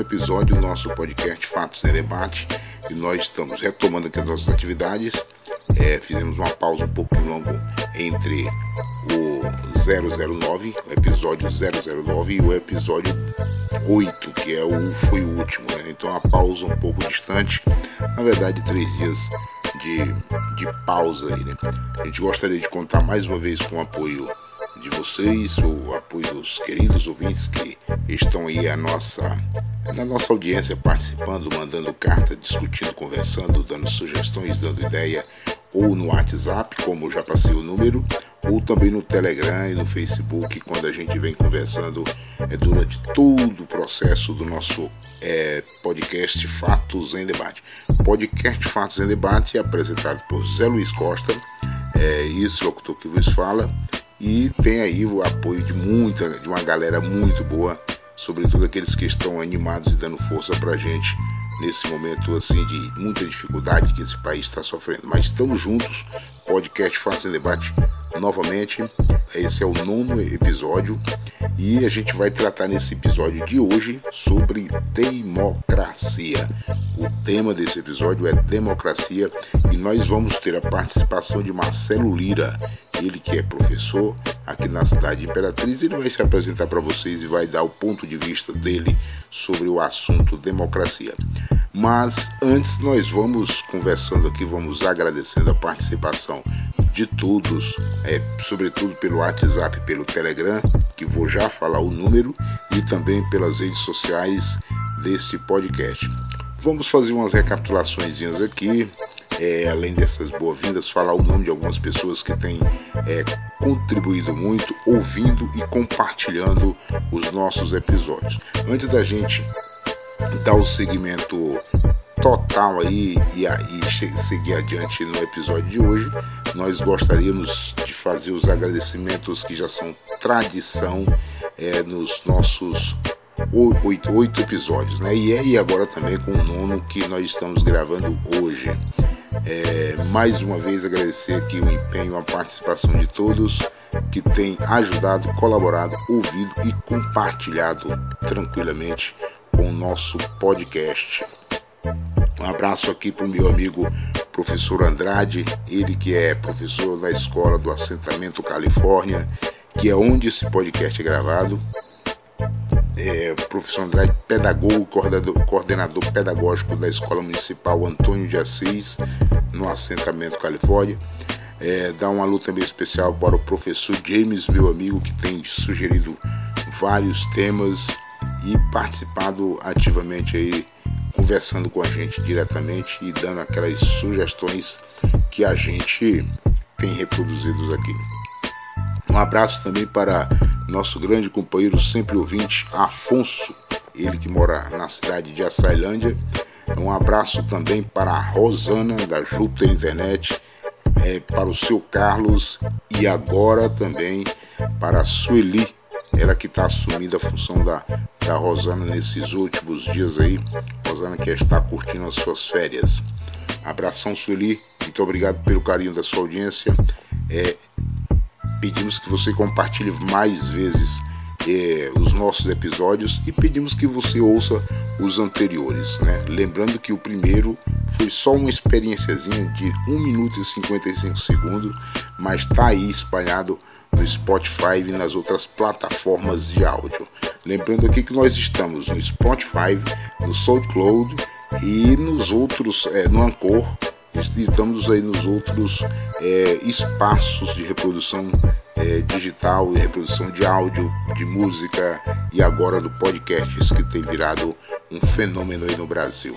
Um episódio do nosso podcast Fatos em Debate e nós estamos retomando aqui as nossas atividades. É, fizemos uma pausa um pouco longo entre o 009, o episódio 009 e o episódio 8, que é o, foi o último, né? Então a pausa um pouco distante, na verdade três dias de, de pausa aí, né? A gente gostaria de contar mais uma vez com o apoio de vocês, o apoio dos queridos ouvintes que estão aí a nossa, na nossa audiência participando, mandando carta, discutindo, conversando, dando sugestões, dando ideia, ou no WhatsApp, como já passei o número, ou também no Telegram e no Facebook, quando a gente vem conversando durante todo o processo do nosso é, podcast Fatos em Debate. Podcast Fatos em Debate é apresentado por Zé Luiz Costa, é, esse locutor que vos fala, e tem aí o apoio de muita, de uma galera muito boa, sobretudo aqueles que estão animados e dando força pra gente nesse momento assim de muita dificuldade que esse país está sofrendo. Mas estamos juntos, podcast Faça Debate novamente. Esse é o nono episódio e a gente vai tratar nesse episódio de hoje sobre democracia. O tema desse episódio é democracia e nós vamos ter a participação de Marcelo Lira, ele que é professor aqui na cidade Imperatriz, ele vai se apresentar para vocês e vai dar o ponto de vista dele sobre o assunto democracia. Mas antes nós vamos conversando aqui, vamos agradecendo a participação de todos, é, sobretudo pelo WhatsApp, pelo Telegram, que vou já falar o número, e também pelas redes sociais desse podcast. Vamos fazer umas recapitulações aqui, é, além dessas boas-vindas, falar o nome de algumas pessoas que têm é, contribuído muito, ouvindo e compartilhando os nossos episódios. Antes da gente dar o segmento total aí e, e seguir adiante no episódio de hoje, nós gostaríamos de fazer os agradecimentos que já são tradição é, nos nossos oito, oito episódios, né? E, é, e agora também com o nono que nós estamos gravando hoje. É, mais uma vez agradecer aqui o empenho, a participação de todos que têm ajudado, colaborado, ouvido e compartilhado tranquilamente com o nosso podcast. Um abraço aqui para o meu amigo professor Andrade, ele que é professor da escola do Assentamento Califórnia, que é onde esse podcast é gravado. É, professor Andrade, pedagogo, coordenador, coordenador pedagógico da Escola Municipal Antônio de Assis, no Assentamento Califórnia. É, dá uma luta bem especial para o professor James, meu amigo, que tem sugerido vários temas e participado ativamente aí, conversando com a gente diretamente e dando aquelas sugestões que a gente tem reproduzido aqui. Um abraço também para nosso grande companheiro sempre ouvinte, Afonso, ele que mora na cidade de Açailândia. Um abraço também para a Rosana da Júpiter Internet, é, para o seu Carlos e agora também para a Sueli ela que está assumindo a função da, da Rosana nesses últimos dias aí. Rosana que está curtindo as suas férias. Abração, Sueli. Muito obrigado pelo carinho da sua audiência. É, pedimos que você compartilhe mais vezes é, os nossos episódios e pedimos que você ouça os anteriores. Né? Lembrando que o primeiro foi só uma experiênciazinha de 1 minuto e 55 segundos, mas está aí espalhado no Spotify e nas outras plataformas de áudio. Lembrando aqui que nós estamos no Spotify, no SoundCloud e nos outros, é, no Anchor, estamos aí nos outros é, espaços de reprodução é, digital e reprodução de áudio, de música e agora do podcast, que tem virado um fenômeno aí no Brasil.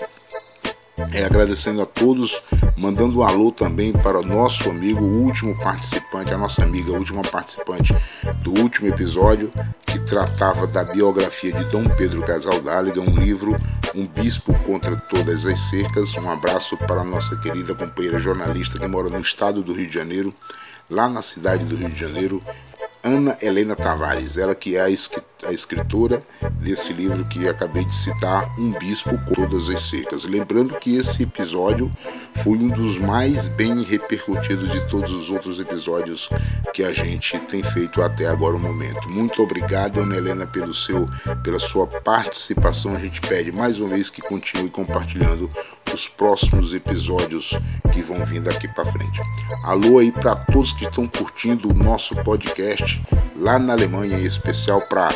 É, agradecendo a todos mandando um alô também para o nosso amigo, o último participante, a nossa amiga, a última participante do último episódio, que tratava da biografia de Dom Pedro Casaldálida, um livro, Um Bispo contra Todas as Cercas. Um abraço para a nossa querida companheira jornalista que mora no estado do Rio de Janeiro, lá na cidade do Rio de Janeiro, Ana Helena Tavares, ela que é a escritora desse livro que acabei de citar, Um Bispo com Todas as Secas. Lembrando que esse episódio foi um dos mais bem repercutidos de todos os outros episódios que a gente tem feito até agora o momento. Muito obrigado, Ana Helena, pelo seu, pela sua participação. A gente pede mais uma vez que continue compartilhando os próximos episódios que vão vir daqui para frente. Alô aí para todos que estão curtindo o nosso podcast lá na Alemanha, em especial para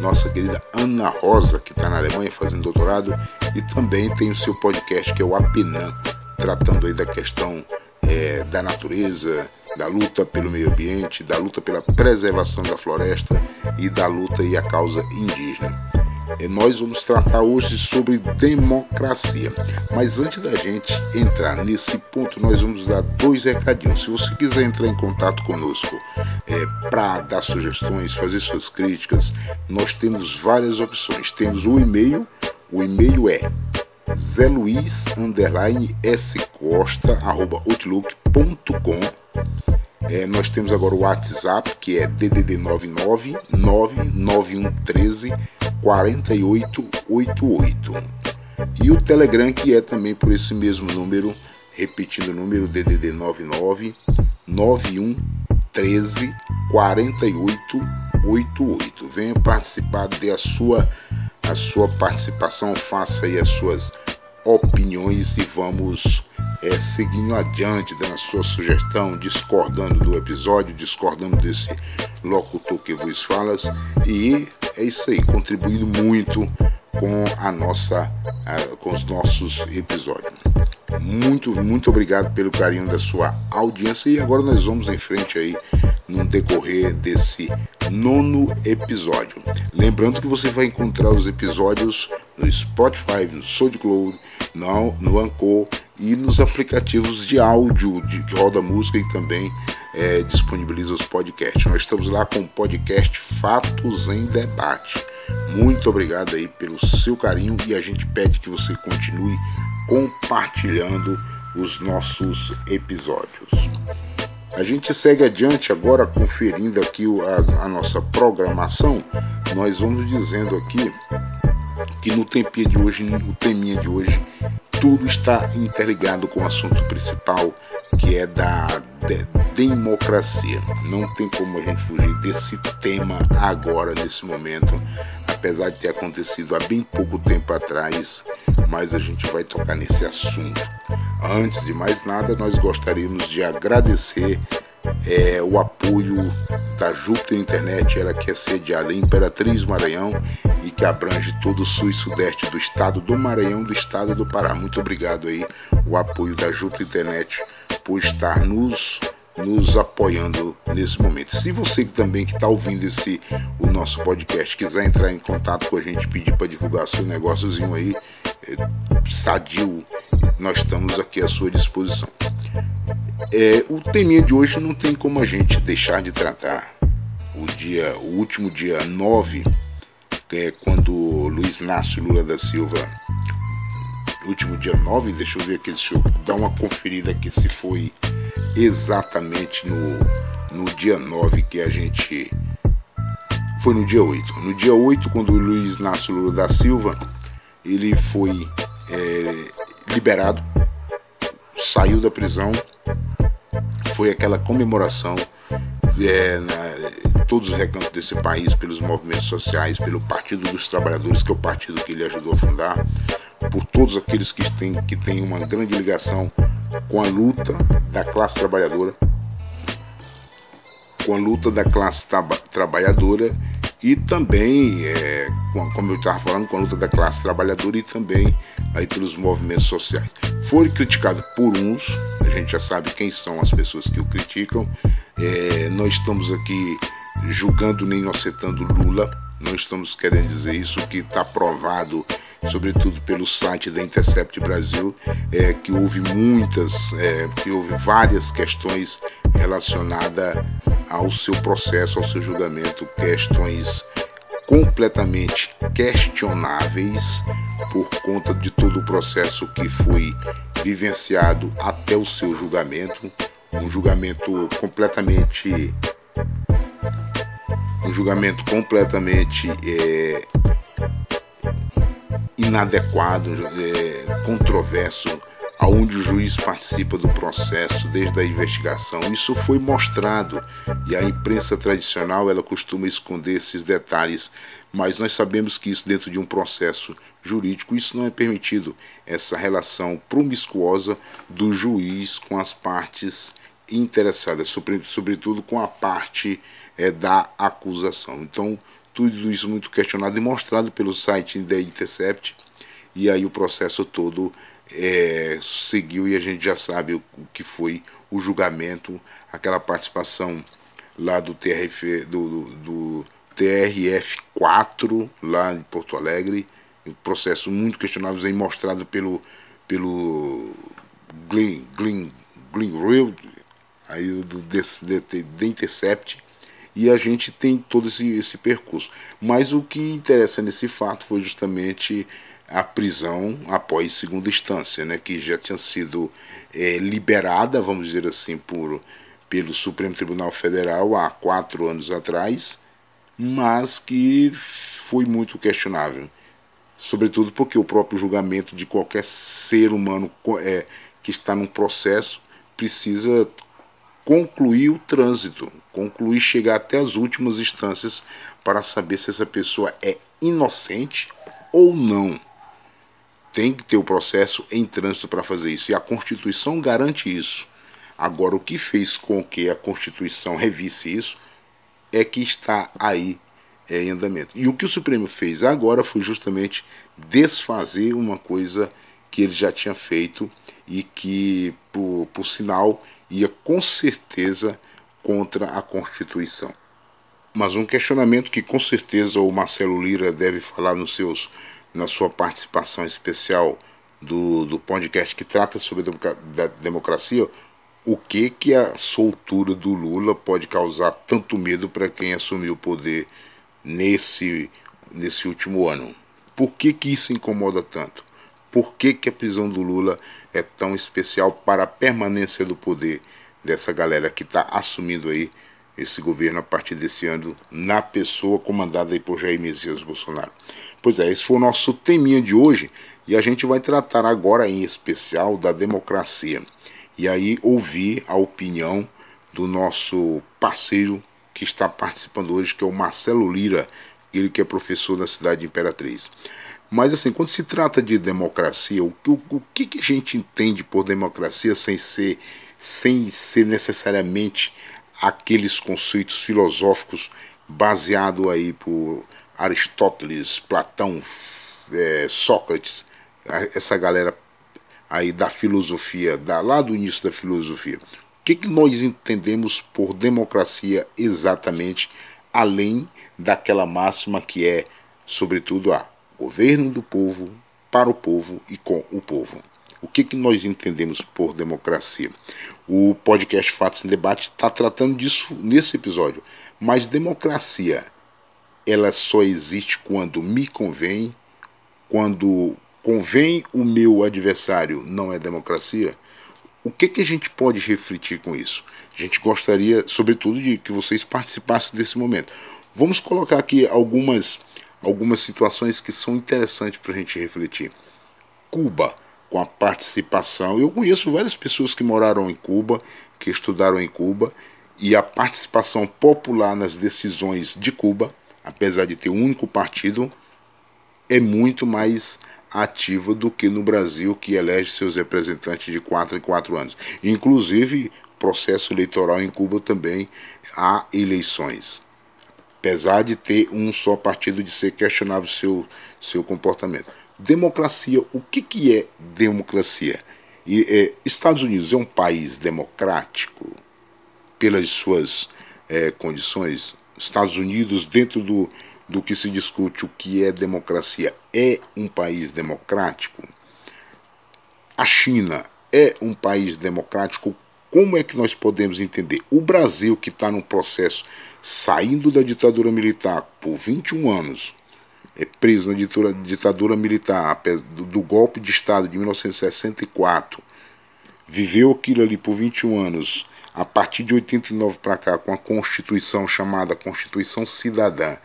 nossa querida Ana Rosa, que está na Alemanha fazendo doutorado, e também tem o seu podcast que é o Apinan, tratando aí da questão é, da natureza, da luta pelo meio ambiente, da luta pela preservação da floresta e da luta e a causa indígena. E nós vamos tratar hoje sobre democracia. Mas antes da gente entrar nesse ponto, nós vamos dar dois recadinhos. Se você quiser entrar em contato conosco é, para dar sugestões, fazer suas críticas, nós temos várias opções. Temos o e-mail, o e-mail é zeluiz arroba outlook.com é, nós temos agora o WhatsApp que é DDD 99 99113 4888 e o Telegram que é também por esse mesmo número, repetindo o número DDD 99 9113 4888. Venha participar, dê a sua a sua participação, faça aí as suas opiniões e vamos é, seguindo adiante, dando a sua sugestão, discordando do episódio, discordando desse locutor que vos falas e é isso aí, contribuindo muito com a nossa com os nossos episódios. Muito, muito obrigado pelo carinho da sua audiência e agora nós vamos em frente aí no decorrer desse nono episódio. Lembrando que você vai encontrar os episódios no Spotify, no SoundCloud, no, no Anchor e nos aplicativos de áudio de, que roda música e também é, disponibiliza os podcasts. Nós estamos lá com o podcast Fatos em Debate. Muito obrigado aí pelo seu carinho e a gente pede que você continue compartilhando os nossos episódios. A gente segue adiante agora conferindo aqui a, a nossa programação. Nós vamos dizendo aqui que no tempinha de hoje, no teminha de hoje, tudo está interligado com o assunto principal, que é da de democracia. Não tem como a gente fugir desse tema agora, nesse momento, apesar de ter acontecido há bem pouco tempo atrás, mas a gente vai tocar nesse assunto. Antes de mais nada, nós gostaríamos de agradecer é, o apoio da Júpiter Internet, ela que é sediada em Imperatriz Maranhão e que abrange todo o sul e sudeste do estado do Maranhão, do estado do Pará. Muito obrigado aí, o apoio da Júpiter Internet por estar nos nos apoiando nesse momento. Se você também que está ouvindo esse o nosso podcast quiser entrar em contato com a gente, pedir para divulgar seu negóciozinho aí, é, sadio, nós estamos aqui à sua disposição. É, o teminha de hoje não tem como a gente deixar de tratar. O dia, o último dia 9, que é quando Luiz Inácio Lula da Silva, último dia 9, deixa eu ver aqui, deixa eu dar uma conferida aqui se foi exatamente no, no dia 9 que a gente. Foi no dia 8. No dia 8, quando Luiz Inácio Lula da Silva ele foi é, liberado, saiu da prisão, foi aquela comemoração é, na, todos os recantos desse país pelos movimentos sociais, pelo Partido dos Trabalhadores, que é o partido que ele ajudou a fundar, por todos aqueles que têm, que têm uma grande ligação com a luta da classe trabalhadora, com a luta da classe trabalhadora e também, é, como eu estava falando, com a luta da classe trabalhadora e também aí pelos movimentos sociais. Foi criticado por uns, a gente já sabe quem são as pessoas que o criticam. É, nós estamos aqui julgando nem inocentando Lula, não estamos querendo dizer isso, que está provado sobretudo pelo site da Intercept Brasil, é, que houve muitas, é, que houve várias questões relacionadas ao seu processo, ao seu julgamento, questões completamente questionáveis por conta de todo o processo que foi vivenciado até o seu julgamento, um julgamento completamente um julgamento completamente é, inadequado, é, controverso, aonde o juiz participa do processo desde a investigação. Isso foi mostrado e a imprensa tradicional ela costuma esconder esses detalhes, mas nós sabemos que isso dentro de um processo jurídico isso não é permitido essa relação promiscuosa do juiz com as partes interessadas, sobretudo com a parte é, da acusação. Então tudo isso muito questionado e mostrado pelo site da Intercept. E aí o processo todo é, seguiu e a gente já sabe o, o, que foi o julgamento, aquela participação lá do TRF, do, do, do TRF4 lá em Porto Alegre, um processo muito questionável aí mostrado pelo pelo Glenn, Glenn, Glenn Real, aí do, Intercept e a gente tem todo esse, esse percurso. Mas o que interessa nesse fato foi justamente a prisão após segunda instância, né, que já tinha sido é, liberada, vamos dizer assim, por, pelo Supremo Tribunal Federal há quatro anos atrás, mas que foi muito questionável. Sobretudo porque o próprio julgamento de qualquer ser humano é, que está num processo precisa concluir o trânsito, concluir, chegar até as últimas instâncias para saber se essa pessoa é inocente ou não tem que ter o processo em trânsito para fazer isso. E a Constituição garante isso. Agora, o que fez com que a Constituição revisse isso é que está aí é, em andamento. E o que o Supremo fez agora foi justamente desfazer uma coisa que ele já tinha feito e que, por, por sinal, ia com certeza contra a Constituição. Mas um questionamento que com certeza o Marcelo Lira deve falar nos seus na sua participação especial do, do podcast que trata sobre a democracia, o que que a soltura do Lula pode causar tanto medo para quem assumiu o poder nesse, nesse último ano. Por que, que isso incomoda tanto? Por que, que a prisão do Lula é tão especial para a permanência do poder dessa galera que está assumindo aí esse governo a partir desse ano na pessoa comandada aí por Jair Messias Bolsonaro? Pois é, esse foi o nosso teminha de hoje e a gente vai tratar agora em especial da democracia. E aí ouvir a opinião do nosso parceiro que está participando hoje, que é o Marcelo Lira, ele que é professor da cidade de Imperatriz. Mas assim, quando se trata de democracia, o, o, o que, que a gente entende por democracia sem ser, sem ser necessariamente aqueles conceitos filosóficos baseados aí por Aristóteles, Platão, é, Sócrates, essa galera aí da filosofia, da, lá do início da filosofia. O que, que nós entendemos por democracia exatamente, além daquela máxima que é, sobretudo, a governo do povo, para o povo e com o povo. O que, que nós entendemos por democracia? O podcast Fatos em Debate está tratando disso nesse episódio. Mas democracia ela só existe quando me convém, quando convém o meu adversário, não é democracia? O que, que a gente pode refletir com isso? A gente gostaria, sobretudo, de que vocês participassem desse momento. Vamos colocar aqui algumas, algumas situações que são interessantes para a gente refletir. Cuba, com a participação. Eu conheço várias pessoas que moraram em Cuba, que estudaram em Cuba, e a participação popular nas decisões de Cuba apesar de ter um único partido, é muito mais ativa do que no Brasil, que elege seus representantes de quatro em quatro anos. Inclusive, processo eleitoral em Cuba também há eleições. Apesar de ter um só partido de ser questionável seu, seu comportamento. Democracia, o que, que é democracia? E, é, Estados Unidos é um país democrático pelas suas é, condições? Estados Unidos dentro do, do que se discute o que é democracia é um país democrático? A China é um país democrático? Como é que nós podemos entender? O Brasil, que está num processo saindo da ditadura militar por 21 anos, é preso na ditadura, ditadura militar do, do golpe de Estado de 1964, viveu aquilo ali por 21 anos, a partir de 89 para cá, com a Constituição chamada Constituição Cidadã,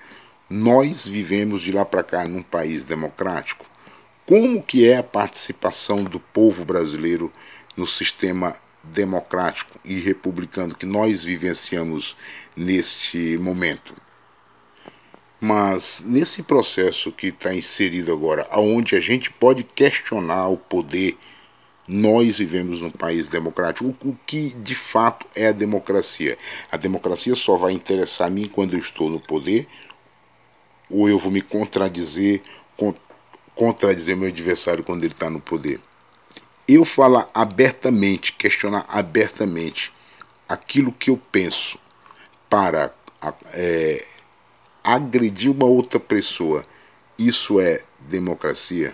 nós vivemos de lá para cá num país democrático. Como que é a participação do povo brasileiro no sistema democrático e republicano que nós vivenciamos neste momento? Mas nesse processo que está inserido agora, aonde a gente pode questionar o poder, nós vivemos num país democrático. O, que de fato é a democracia? A democracia só vai interessar a mim quando eu estou no poder, ou eu vou me contradizer, contradizer meu adversário quando ele está no poder. Eu falar abertamente, questionar abertamente aquilo que eu penso para é, agredir uma outra pessoa, isso é democracia?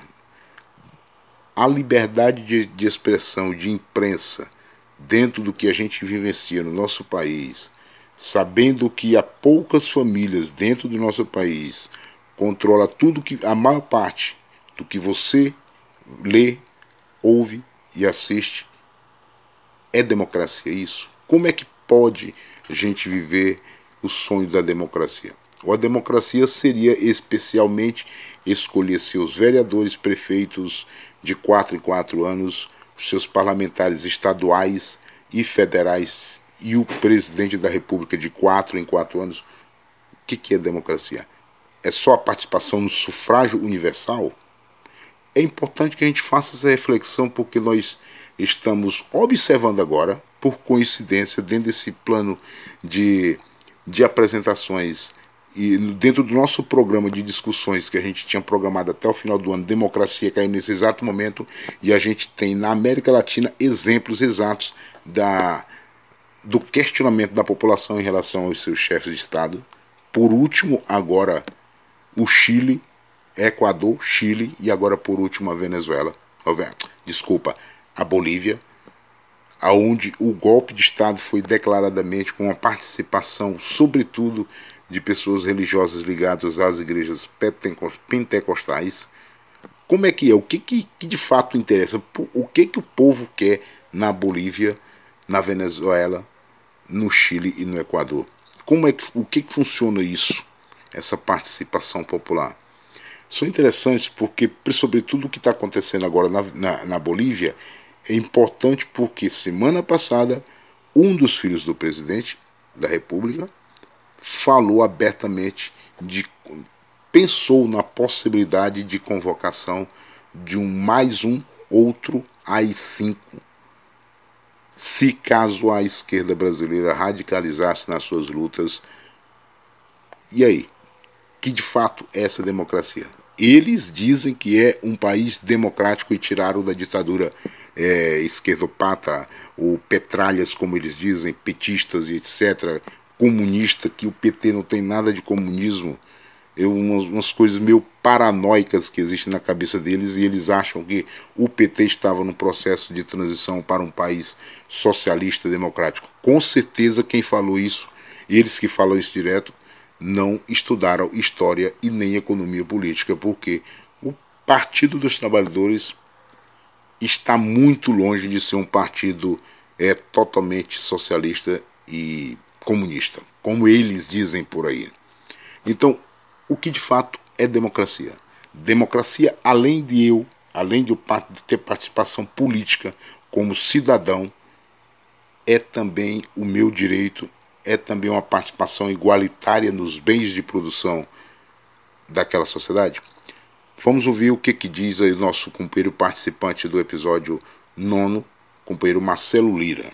A liberdade de, de expressão, de imprensa, dentro do que a gente vivencia no nosso país, sabendo que há poucas famílias dentro do nosso país controla tudo que a maior parte do que você lê, ouve e assiste é democracia isso? Como é que pode a gente viver o sonho da democracia? Ou a democracia seria especialmente escolher seus vereadores, prefeitos de quatro em quatro anos, seus parlamentares estaduais e federais e o presidente da República de quatro em quatro anos. O que, que é democracia? É só a participação no sufrágio universal? É importante que a gente faça essa reflexão porque nós estamos observando agora, por coincidência, dentro desse plano de, de apresentações e dentro do nosso programa de discussões que a gente tinha programado até o final do ano, democracia caiu nesse exato momento e a gente tem na América Latina exemplos exatos da, do questionamento da população em relação aos seus chefes de Estado. Por último, agora o Chile, Equador, Chile e agora por último a Venezuela. Desculpa, a Bolívia, aonde o golpe de Estado foi declaradamente com a participação, sobretudo, de pessoas religiosas ligadas às igrejas pentecostais. Como é que é? O que, que, que de fato interessa? O que, que o povo quer na Bolívia, na Venezuela, no Chile e no Equador? Como é que, o que, que funciona isso, essa participação popular? São interessantes porque, sobretudo, o que está acontecendo agora na, na, na Bolívia é importante porque semana passada um dos filhos do presidente da República falou abertamente de pensou na possibilidade de convocação de um mais um outro AI-5 se caso a esquerda brasileira radicalizasse nas suas lutas. E aí? Que de fato é essa democracia? Eles dizem que é um país democrático e tiraram da ditadura é, esquerdopata, ou petralhas, como eles dizem, petistas e etc., comunista, que o PT não tem nada de comunismo, eu, umas, umas, coisas meio paranoicas que existem na cabeça deles e eles acham que o PT estava no processo de transição para um país socialista democrático. Com certeza quem falou isso, eles que falam isso direto, não estudaram história e nem economia política, porque o Partido dos Trabalhadores está muito longe de ser um partido é, totalmente socialista e comunista, como eles dizem por aí. Então, o que de fato é democracia? Democracia, além de eu, além de eu ter participação política como cidadão, é também o meu direito, é também uma participação igualitária nos bens de produção daquela sociedade? Vamos ouvir o que, que diz aí o nosso companheiro participante do episódio nono, companheiro Marcelo Lira.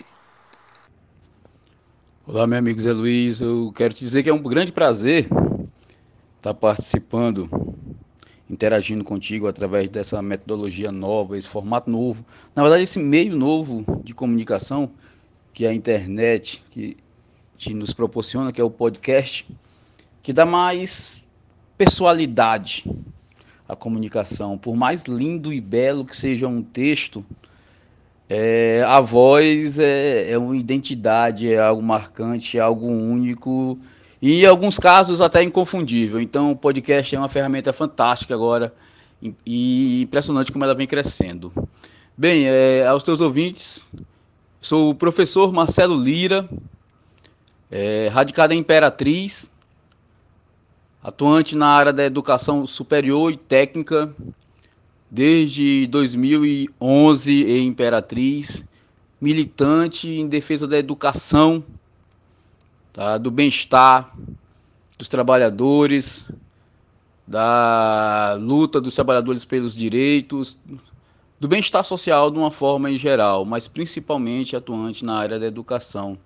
Olá, meu amigo Zé Luiz. Eu quero te dizer que é um grande prazer estar participando, interagindo contigo através dessa metodologia nova, esse formato novo. Na verdade, esse meio novo de comunicação que é a internet, que te nos proporciona, que é o podcast, que dá mais pessoalidade à comunicação. Por mais lindo e belo que seja um texto, é, a voz é, é, uma identidade, é algo marcante, é algo único e, em alguns casos, até inconfundível. Então, o podcast é uma ferramenta fantástica agora e impressionante como ela vem crescendo. Bem, é, aos teus ouvintes, sou o professor Marcelo Lira, é, radicado em Imperatriz, atuante na área da educação superior e técnica desde 2011 em Imperatriz, militante em defesa da educação, tá, do bem-estar dos trabalhadores, da luta dos trabalhadores pelos direitos, do bem-estar social de uma forma em geral, mas principalmente atuante na área da educação.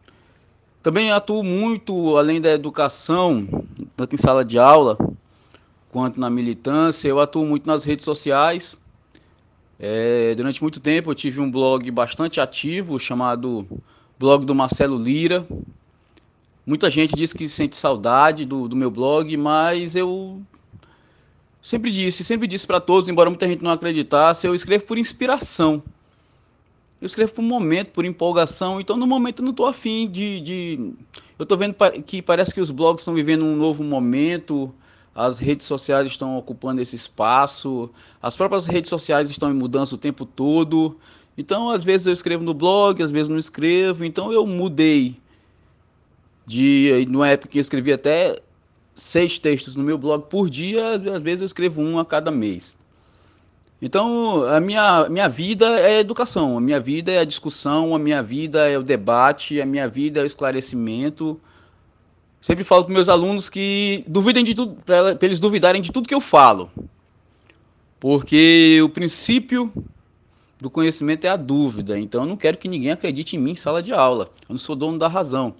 Também atuo muito, além da educação, tanto em sala de aula quanto na militância, eu atuo muito nas redes sociais. É, durante muito tempo eu tive um blog bastante ativo chamado Blog do Marcelo Lira. Muita gente diz que sente saudade do, do meu blog, mas eu sempre disse, sempre disse para todos, embora muita gente não acreditasse, eu escrevo por inspiração. Eu escrevo por momento, por empolgação. Então, no momento, eu não estou afim de, de. Eu estou vendo que parece que os blogs estão vivendo um novo momento. As redes sociais estão ocupando esse espaço. As próprias redes sociais estão em mudança o tempo todo. Então, às vezes eu escrevo no blog, às vezes não escrevo. Então, eu mudei. De, numa época que eu escrevia até seis textos no meu blog por dia, às vezes eu escrevo um a cada mês. Então, a minha, minha vida é educação, a minha vida é a discussão, a minha vida é o debate, a minha vida é o esclarecimento. Sempre falo para meus alunos que duvidem de tudo, para eles duvidarem de tudo que eu falo. Porque o princípio do conhecimento é a dúvida. Então, eu não quero que ninguém acredite em mim em sala de aula. Eu não sou dono da razão.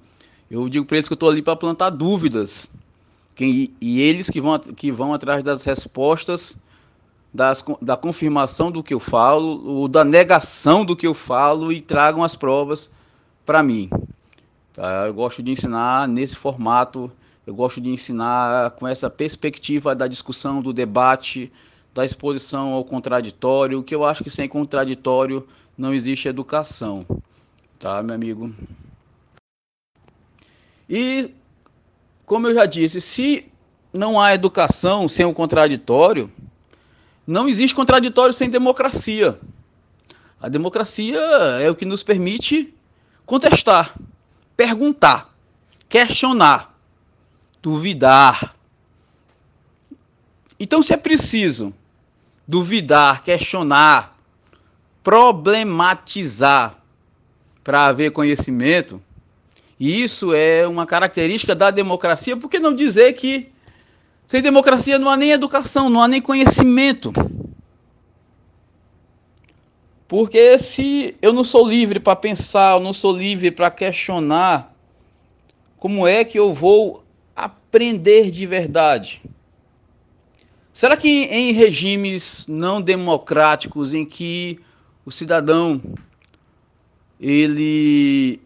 Eu digo para eles que eu estou ali para plantar dúvidas. Quem, e eles que vão, que vão atrás das respostas das, da confirmação do que eu falo, ou da negação do que eu falo e tragam as provas para mim. Tá? Eu gosto de ensinar nesse formato, eu gosto de ensinar com essa perspectiva da discussão, do debate, da exposição ao contraditório, que eu acho que sem contraditório não existe educação. Tá, meu amigo? E, como eu já disse, se não há educação sem o contraditório, não existe contraditório sem democracia. A democracia é o que nos permite contestar, perguntar, questionar, duvidar. Então, se é preciso duvidar, questionar, problematizar para haver conhecimento, e isso é uma característica da democracia, por que não dizer que sem democracia não há nem educação, não há nem conhecimento. Porque se eu não sou livre para pensar, eu não sou livre para questionar, como é que eu vou aprender de verdade? Será que em regimes não democráticos em que o cidadão ele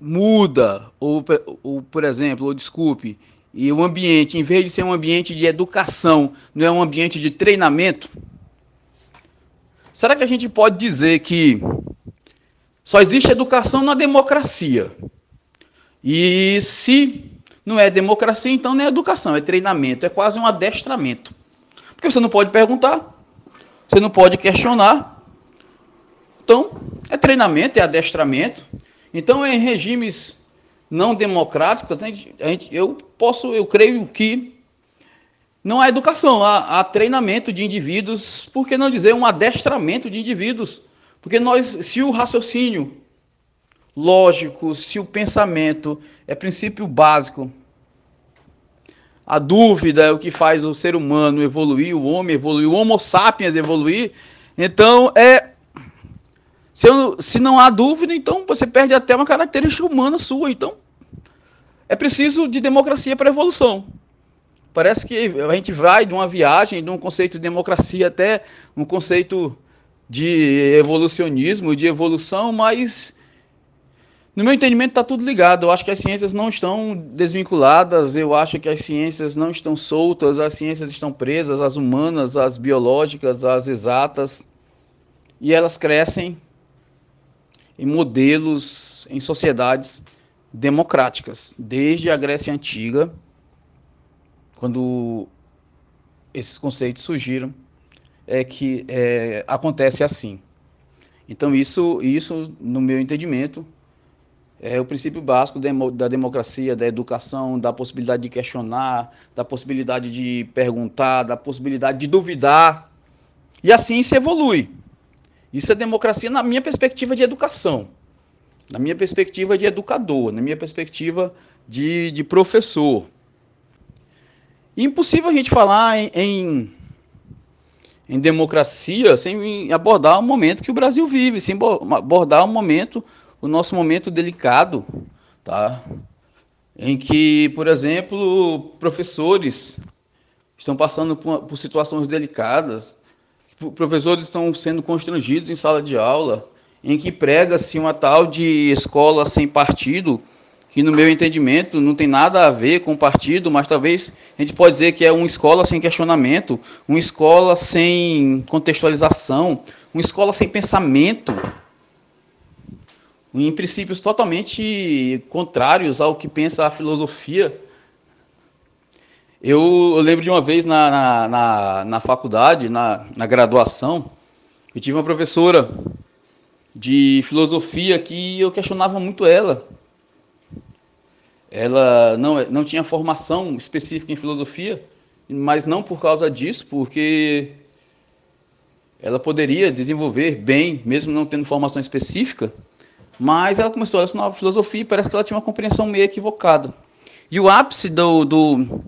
muda ou, ou por exemplo, ou desculpe, e o ambiente, em vez de ser um ambiente de educação, não é um ambiente de treinamento? Será que a gente pode dizer que só existe educação na democracia? E se não é democracia, então não é educação, é treinamento, é quase um adestramento. Porque você não pode perguntar, você não pode questionar. Então, é treinamento, é adestramento. Então, em regimes não democráticas, a gente, eu posso, eu creio que não há educação, há, há, treinamento de indivíduos, por que não dizer um adestramento de indivíduos? Porque nós, se o raciocínio lógico, se o pensamento é princípio básico, a dúvida é o que faz o ser humano evoluir, o homem evoluir, o Homo sapiens evoluir, então é se, eu, se não há dúvida, então você perde até uma característica humana sua. Então, é preciso de democracia para evolução. Parece que a gente vai de uma viagem, de um conceito de democracia até um conceito de evolucionismo, de evolução, mas No meu entendimento, está tudo ligado. Eu acho que as ciências não estão desvinculadas, eu acho que as ciências não estão soltas, as ciências estão presas, as humanas, as biológicas, as exatas, e elas crescem em modelos, em sociedades democráticas, desde a Grécia Antiga, quando esses conceitos surgiram, é que é, acontece assim. Então, isso, isso, no meu entendimento, é o princípio básico da democracia, da educação, da possibilidade de questionar, da possibilidade de perguntar, da possibilidade de duvidar. E assim se evolui. Isso é democracia na minha perspectiva de educação, na minha perspectiva de educador, na minha perspectiva de, de professor. impossível a gente falar em, em, em democracia sem abordar o momento que o Brasil vive, sem abordar o momento o nosso momento delicado, tá? Em que, por exemplo, professores estão passando por, por situações delicadas, professores estão sendo constrangidos em sala de aula, em que prega-se uma tal de escola sem partido, que no meu entendimento não tem nada a ver com partido, mas talvez a gente pode dizer que é uma escola sem questionamento, uma escola sem contextualização, uma escola sem pensamento, em princípios totalmente contrários ao que pensa a filosofia. Eu, lembro de uma vez na, na, na, na faculdade, na, na graduação, eu tive uma professora de filosofia que eu questionava muito ela. Ela não, não tinha formação específica em filosofia, mas não por causa disso, porque ela poderia desenvolver bem, mesmo não tendo formação específica, mas ela começou a ensinar filosofia e parece que ela tinha uma compreensão meio equivocada. E o ápice do, do,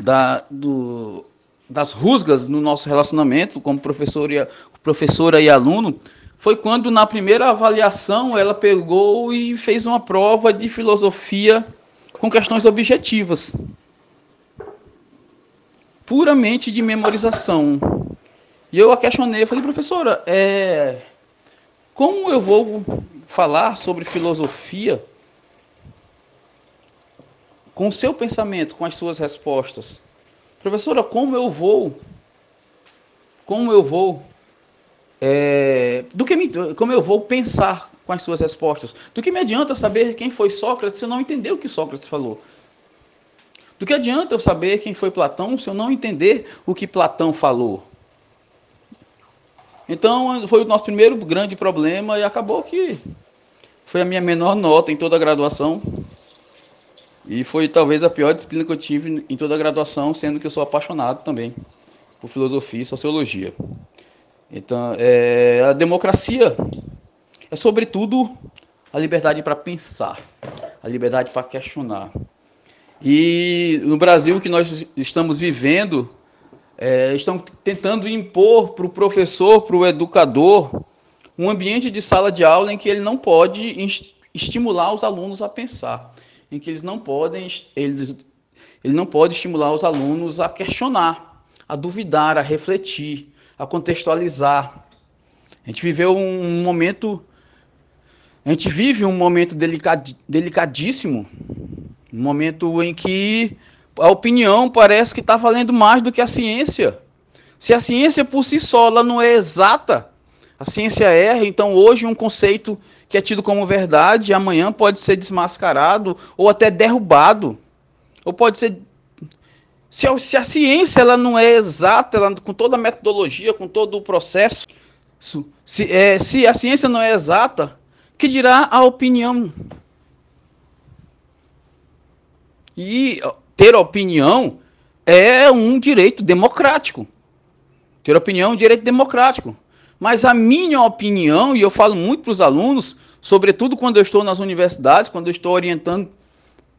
da, do, das rusgas no nosso relacionamento como professor e, professora e aluno foi quando, na primeira avaliação, ela pegou e fez uma prova de filosofia com questões objetivas puramente de memorização. E eu a questionei, eu falei, professora, é, como eu vou falar sobre filosofia com o seu pensamento, com as suas respostas. Professora, como eu vou? Como eu vou? É, do que me, como eu vou pensar com as suas respostas? Do que me adianta saber quem foi Sócrates se eu não entender o que Sócrates falou? Do que adianta eu saber quem foi Platão se eu não entender o que Platão falou? Então, foi o nosso primeiro grande problema e acabou que foi a minha menor nota em toda a graduação. E foi talvez a pior disciplina que eu tive em toda a graduação, sendo que eu sou apaixonado também por filosofia e sociologia. Então, é, a democracia é sobretudo a liberdade para pensar, a liberdade para questionar. E no Brasil que nós estamos vivendo, é, estão tentando impor para o professor, para o educador, um ambiente de sala de aula em que ele não pode estimular os alunos a pensar, em que eles não podem, eles, ele não pode estimular os alunos a questionar, a duvidar, a refletir, a contextualizar. A gente viveu um momento, a gente vive um momento delicad, delicadíssimo, um momento em que a opinião parece que está valendo mais do que a ciência. Se a ciência por si só ela não é exata, a ciência erra, então hoje um conceito que é tido como verdade, amanhã pode ser desmascarado ou até derrubado. Ou pode ser. Se a, se a ciência ela não é exata, ela, com toda a metodologia, com todo o processo, se, é, se a ciência não é exata, que dirá a opinião? E ter opinião é um direito democrático. Ter opinião é um direito democrático. Mas a minha opinião, e eu falo muito para os alunos, sobretudo quando eu estou nas universidades, quando eu estou orientando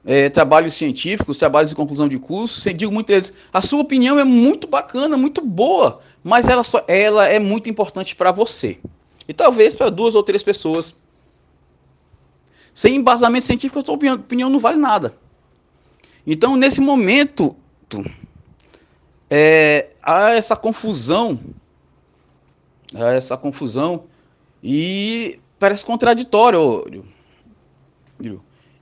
é, trabalhos científicos, trabalhos de conclusão de curso, eu digo muitas vezes, a sua opinião é muito bacana, muito boa, mas ela, só, ela é muito importante para você. E talvez para duas ou três pessoas. Sem embasamento científico, a sua opinião não vale nada. Então, nesse momento, é, há essa confusão, essa confusão, e parece contraditório.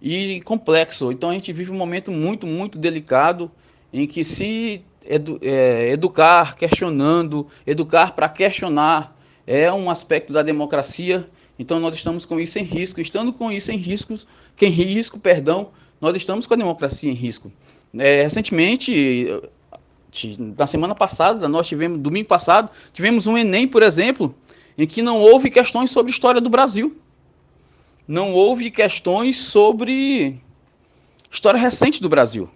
e complexo. Então a gente vive um momento muito, muito delicado em que se edu é, educar questionando, educar para questionar é um aspecto da democracia. Então nós estamos com isso em risco. Estando com isso em riscos, que em risco, perdão, nós estamos com a democracia em risco. É, recentemente, na semana passada, nós tivemos, domingo passado, tivemos um Enem, por exemplo, em que não houve questões sobre história do Brasil. Não houve questões sobre história recente do Brasil.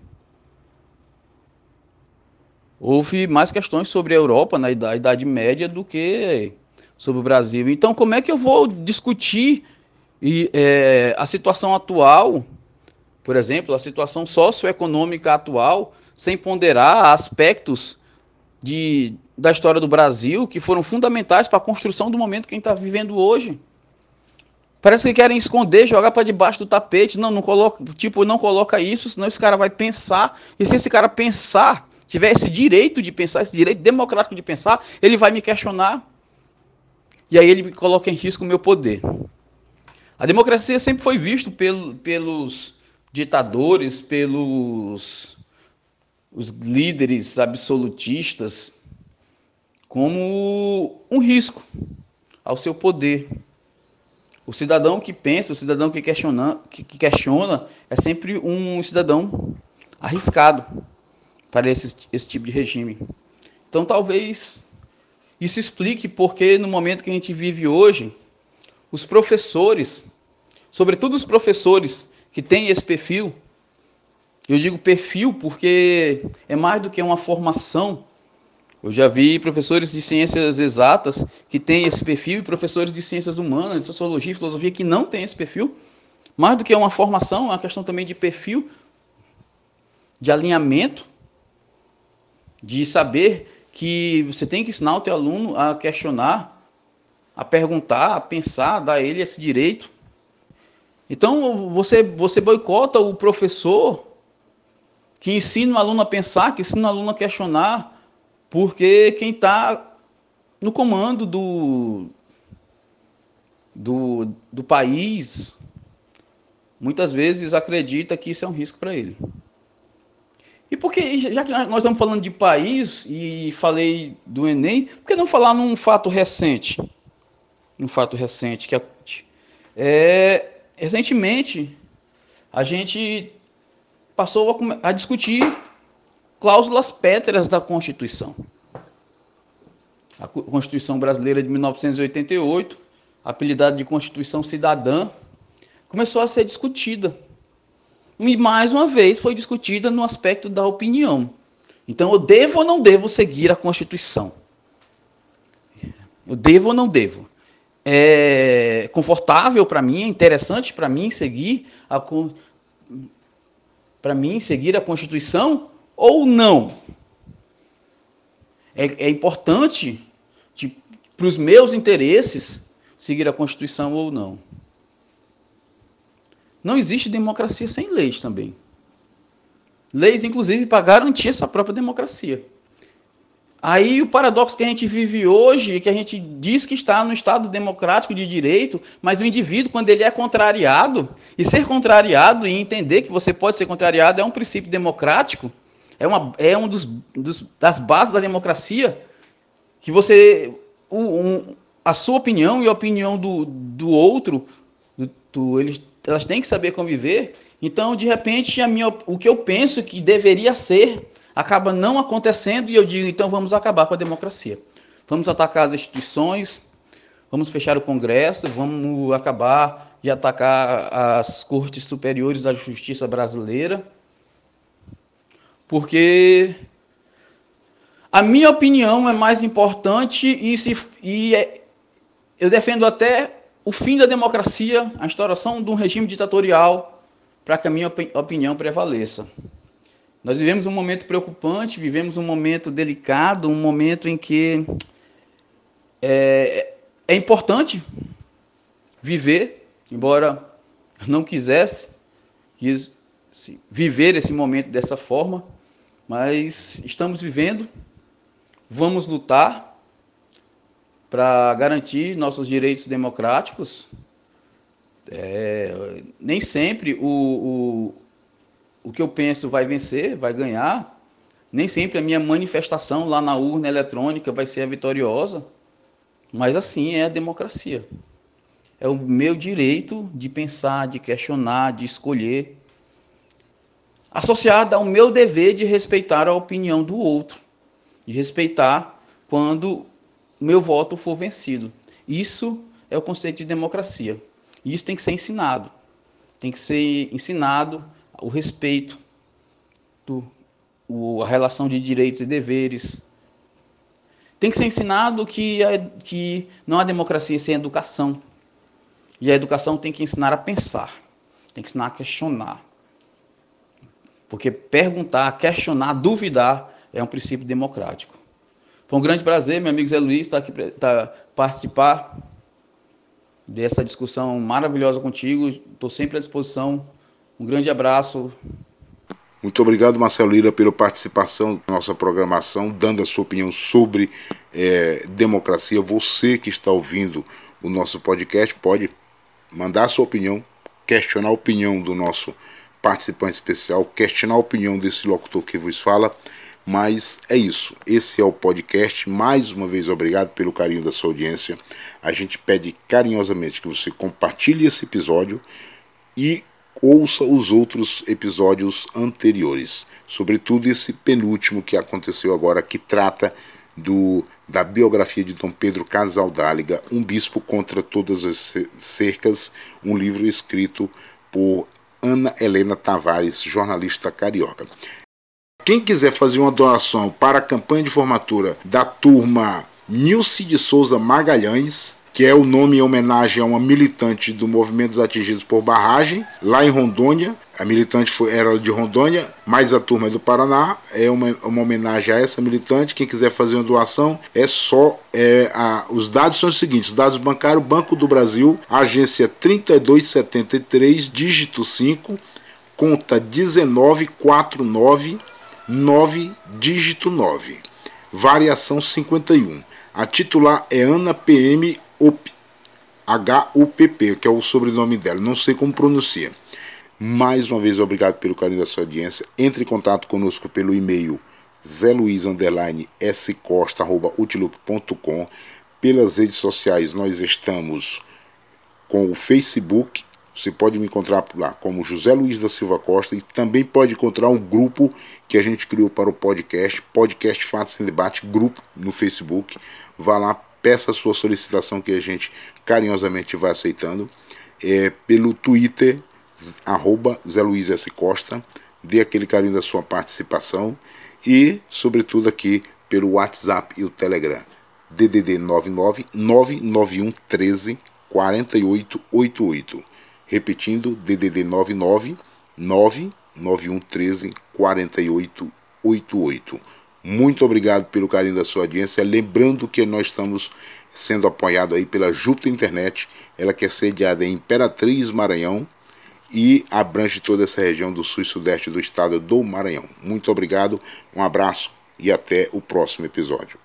Houve mais questões sobre a Europa na Idade, Média do que sobre o Brasil. Então, como é que eu vou discutir e, é, a situação atual, por exemplo, a situação socioeconômica atual, sem ponderar aspectos de, da história do Brasil que foram fundamentais para a construção do momento que a gente está vivendo hoje. Parece que querem esconder, jogar para debaixo do tapete. Não, não coloca, tipo, não coloca isso, senão esse cara vai pensar. E se esse cara pensar, tiver esse direito de pensar, esse direito democrático de pensar, ele vai me questionar. E aí ele coloca em risco o meu poder. A democracia sempre foi visto pelo, pelos ditadores, pelos os líderes absolutistas como um risco ao seu poder. O cidadão que pensa, o cidadão que questiona, que, que questiona é sempre um cidadão arriscado para esse, esse tipo de regime. Então, talvez isso explique porque, no momento que a gente vive hoje, os professores, sobretudo os professores que têm esse perfil, eu digo perfil porque é mais do que uma formação. Eu já vi professores de ciências exatas que têm esse perfil e professores de ciências humanas, de sociologia e filosofia que não têm esse perfil. Mais do que uma formação, é uma questão também de perfil, de alinhamento, de saber que você tem que ensinar o teu aluno a questionar, a perguntar, a pensar, dar a ele esse direito. Então você, você boicota o professor que ensina o aluno a pensar, que ensina o aluno a questionar, porque quem está no comando do, do, do país muitas vezes acredita que isso é um risco para ele. E porque, já que nós estamos falando de país e falei do Enem, por que não falar num fato recente? Um fato recente que é, é recentemente a gente passou a, discutir cláusulas pétreas da Constituição. A Constituição brasileira de 1988, apelidada de Constituição Cidadã, começou a ser discutida. E mais uma vez foi discutida no aspecto da opinião. Então, eu devo ou não devo seguir a Constituição? Eu devo ou não devo? É confortável para mim, é interessante para mim seguir a, para mim seguir a Constituição ou não? É, é importante para os meus interesses seguir a Constituição ou não? Não existe democracia sem leis também. Leis, inclusive, para garantir essa própria democracia. Aí o paradoxo que a gente vive hoje, que a gente diz que está no Estado democrático de direito, mas o indivíduo, quando ele é contrariado, e ser contrariado e entender que você pode ser contrariado é um princípio democrático, é, uma, é um dos, dos das bases da democracia, que você. Um, a sua opinião e a opinião do, do outro, do, do, eles, elas têm que saber conviver. Então, de repente, a minha, o que eu penso que deveria ser acaba não acontecendo e eu digo, então vamos acabar com a democracia. Vamos atacar as instituições, vamos fechar o Congresso, vamos acabar de atacar as cortes superiores da justiça brasileira, porque a minha opinião é mais importante e, se, e é, eu defendo até o fim da democracia, a instauração de um regime ditatorial, para que a minha opinião prevaleça. Nós vivemos um momento preocupante, vivemos um momento delicado, um momento em que é, é importante viver, embora não quisesse quis, viver esse momento dessa forma, mas estamos vivendo, vamos lutar para garantir nossos direitos democráticos. É, nem sempre o, o, o que eu penso vai vencer, vai ganhar. Nem sempre a minha manifestação lá na urna eletrônica vai ser a vitoriosa. Mas assim é a democracia. É o meu direito de pensar, de questionar, de escolher, associado ao meu dever de respeitar a opinião do outro, de respeitar quando o meu voto for vencido. Isso é o conceito de democracia. Isso tem que ser ensinado. Tem que ser ensinado o respeito, do, o, a relação de direitos e deveres. Tem que ser ensinado que, que não há democracia sem educação. E a educação tem que ensinar a pensar, tem que ensinar a questionar. Porque perguntar, questionar, duvidar é um princípio democrático. Foi um grande prazer, meu amigo Zé Luiz, estar aqui para participar dessa discussão maravilhosa contigo. Estou sempre à disposição. Um grande abraço. Muito obrigado, Marcelo Lira, pela participação na nossa programação, dando a sua opinião sobre é, democracia. Você que está ouvindo o nosso podcast pode mandar a sua opinião, questionar a opinião do nosso participante especial, questionar a opinião desse locutor que vos fala. Mas é isso. Esse é o podcast. Mais uma vez, obrigado pelo carinho da sua audiência. A gente pede carinhosamente que você compartilhe esse episódio e ouça os outros episódios anteriores. Sobretudo esse penúltimo que aconteceu agora, que trata do da biografia de Dom Pedro Casaldáliga, um bispo contra todas as cercas, um livro escrito por Ana Helena Tavares, jornalista carioca. Quem quiser fazer uma doação para a campanha de formatura da turma Nilce de Souza Magalhães, que é o nome em homenagem a uma militante do movimento dos atingidos por barragem, lá em Rondônia. A militante foi, era de Rondônia, mas a turma é do Paraná. É uma, uma homenagem a essa militante. Quem quiser fazer uma doação, é só. É, a, os dados são os seguintes: dados bancários, Banco do Brasil, agência 3273, dígito 5, conta 1949 9, dígito 9. Variação 51. A titular é Ana PM H-U-P-P, que é o sobrenome dela. Não sei como pronuncia. Mais uma vez, obrigado pelo carinho da sua audiência. Entre em contato conosco pelo e-mail zeluiz_scosta.outlook.com Pelas redes sociais, nós estamos com o Facebook. Você pode me encontrar por lá como José Luiz da Silva Costa e também pode encontrar um grupo que a gente criou para o podcast, Podcast Fatos em Debate, grupo no Facebook. Vá lá, peça a sua solicitação que a gente carinhosamente vai aceitando. É, pelo Twitter, arroba Zé Luiz S. Costa, dê aquele carinho da sua participação e, sobretudo, aqui pelo WhatsApp e o Telegram. DDD 99 991 13 4888. Repetindo, DDD 99 991 13 4888. Muito obrigado pelo carinho da sua audiência. Lembrando que nós estamos sendo apoiados aí pela Júpiter Internet, ela que é sediada em Imperatriz, Maranhão e abrange toda essa região do sul e sudeste do estado do Maranhão. Muito obrigado, um abraço e até o próximo episódio.